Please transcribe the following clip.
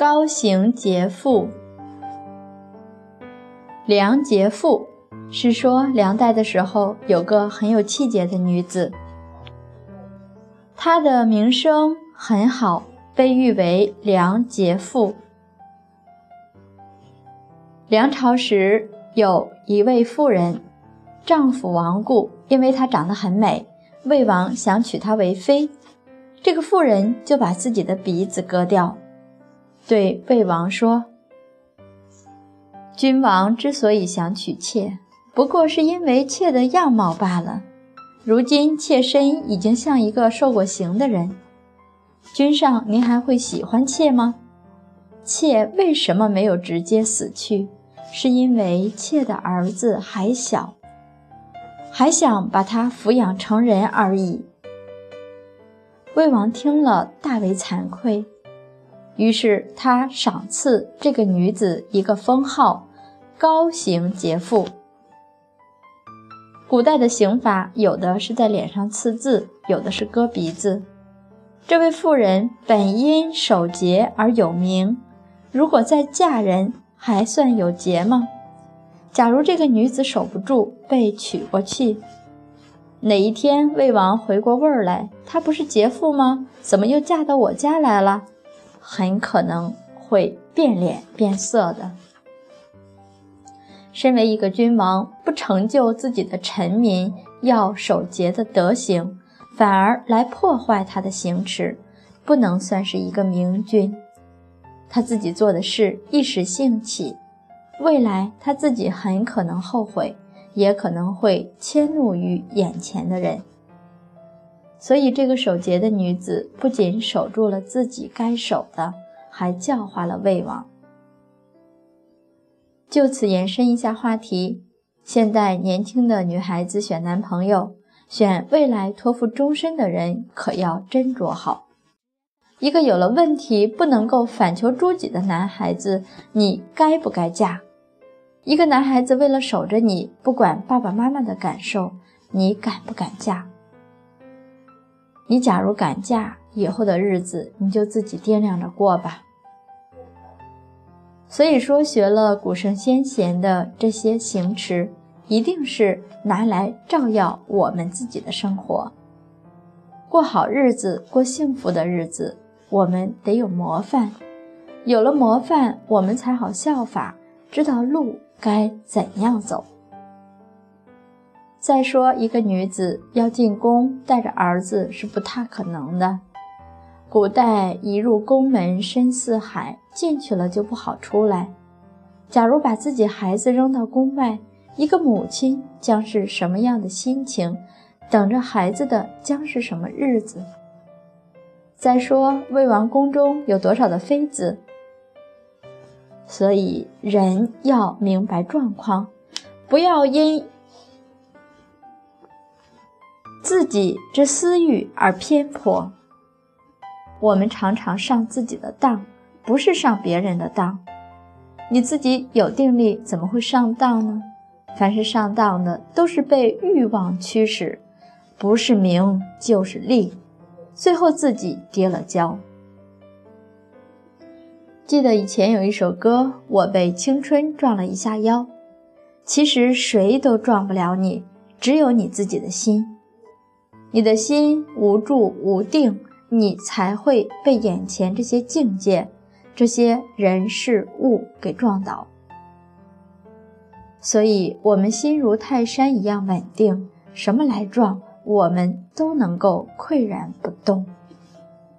高行节妇。梁节妇是说梁代的时候有个很有气节的女子，她的名声很好，被誉为梁节妇。梁朝时有一位妇人，丈夫亡故，因为她长得很美，魏王想娶她为妃，这个妇人就把自己的鼻子割掉，对魏王说。君王之所以想娶妾，不过是因为妾的样貌罢了。如今妾身已经像一个受过刑的人，君上您还会喜欢妾吗？妾为什么没有直接死去？是因为妾的儿子还小，还想把他抚养成人而已。魏王听了大为惭愧，于是他赏赐这个女子一个封号。高刑劫妇。古代的刑法有的是在脸上刺字，有的是割鼻子。这位妇人本因守节而有名，如果再嫁人，还算有节吗？假如这个女子守不住，被娶过去，哪一天魏王回过味儿来，她不是劫妇吗？怎么又嫁到我家来了？很可能会变脸变色的。身为一个君王，不成就自己的臣民要守节的德行，反而来破坏他的行持，不能算是一个明君。他自己做的事一时兴起，未来他自己很可能后悔，也可能会迁怒于眼前的人。所以，这个守节的女子不仅守住了自己该守的，还教化了魏王。就此延伸一下话题，现在年轻的女孩子选男朋友，选未来托付终身的人，可要斟酌好。一个有了问题不能够反求诸己的男孩子，你该不该嫁？一个男孩子为了守着你，不管爸爸妈妈的感受，你敢不敢嫁？你假如敢嫁，以后的日子你就自己掂量着过吧。所以说，学了古圣先贤的这些行持，一定是拿来照耀我们自己的生活，过好日子，过幸福的日子。我们得有模范，有了模范，我们才好效法，知道路该怎样走。再说，一个女子要进宫带着儿子是不太可能的。古代一入宫门深似海，进去了就不好出来。假如把自己孩子扔到宫外，一个母亲将是什么样的心情？等着孩子的将是什么日子？再说魏王宫中有多少的妃子？所以人要明白状况，不要因自己之私欲而偏颇。我们常常上自己的当，不是上别人的当。你自己有定力，怎么会上当呢？凡是上当的，都是被欲望驱使，不是名就是利，最后自己跌了跤。记得以前有一首歌，我被青春撞了一下腰。其实谁都撞不了你，只有你自己的心。你的心无助无定。你才会被眼前这些境界、这些人事物给撞倒。所以，我们心如泰山一样稳定，什么来撞，我们都能够岿然不动。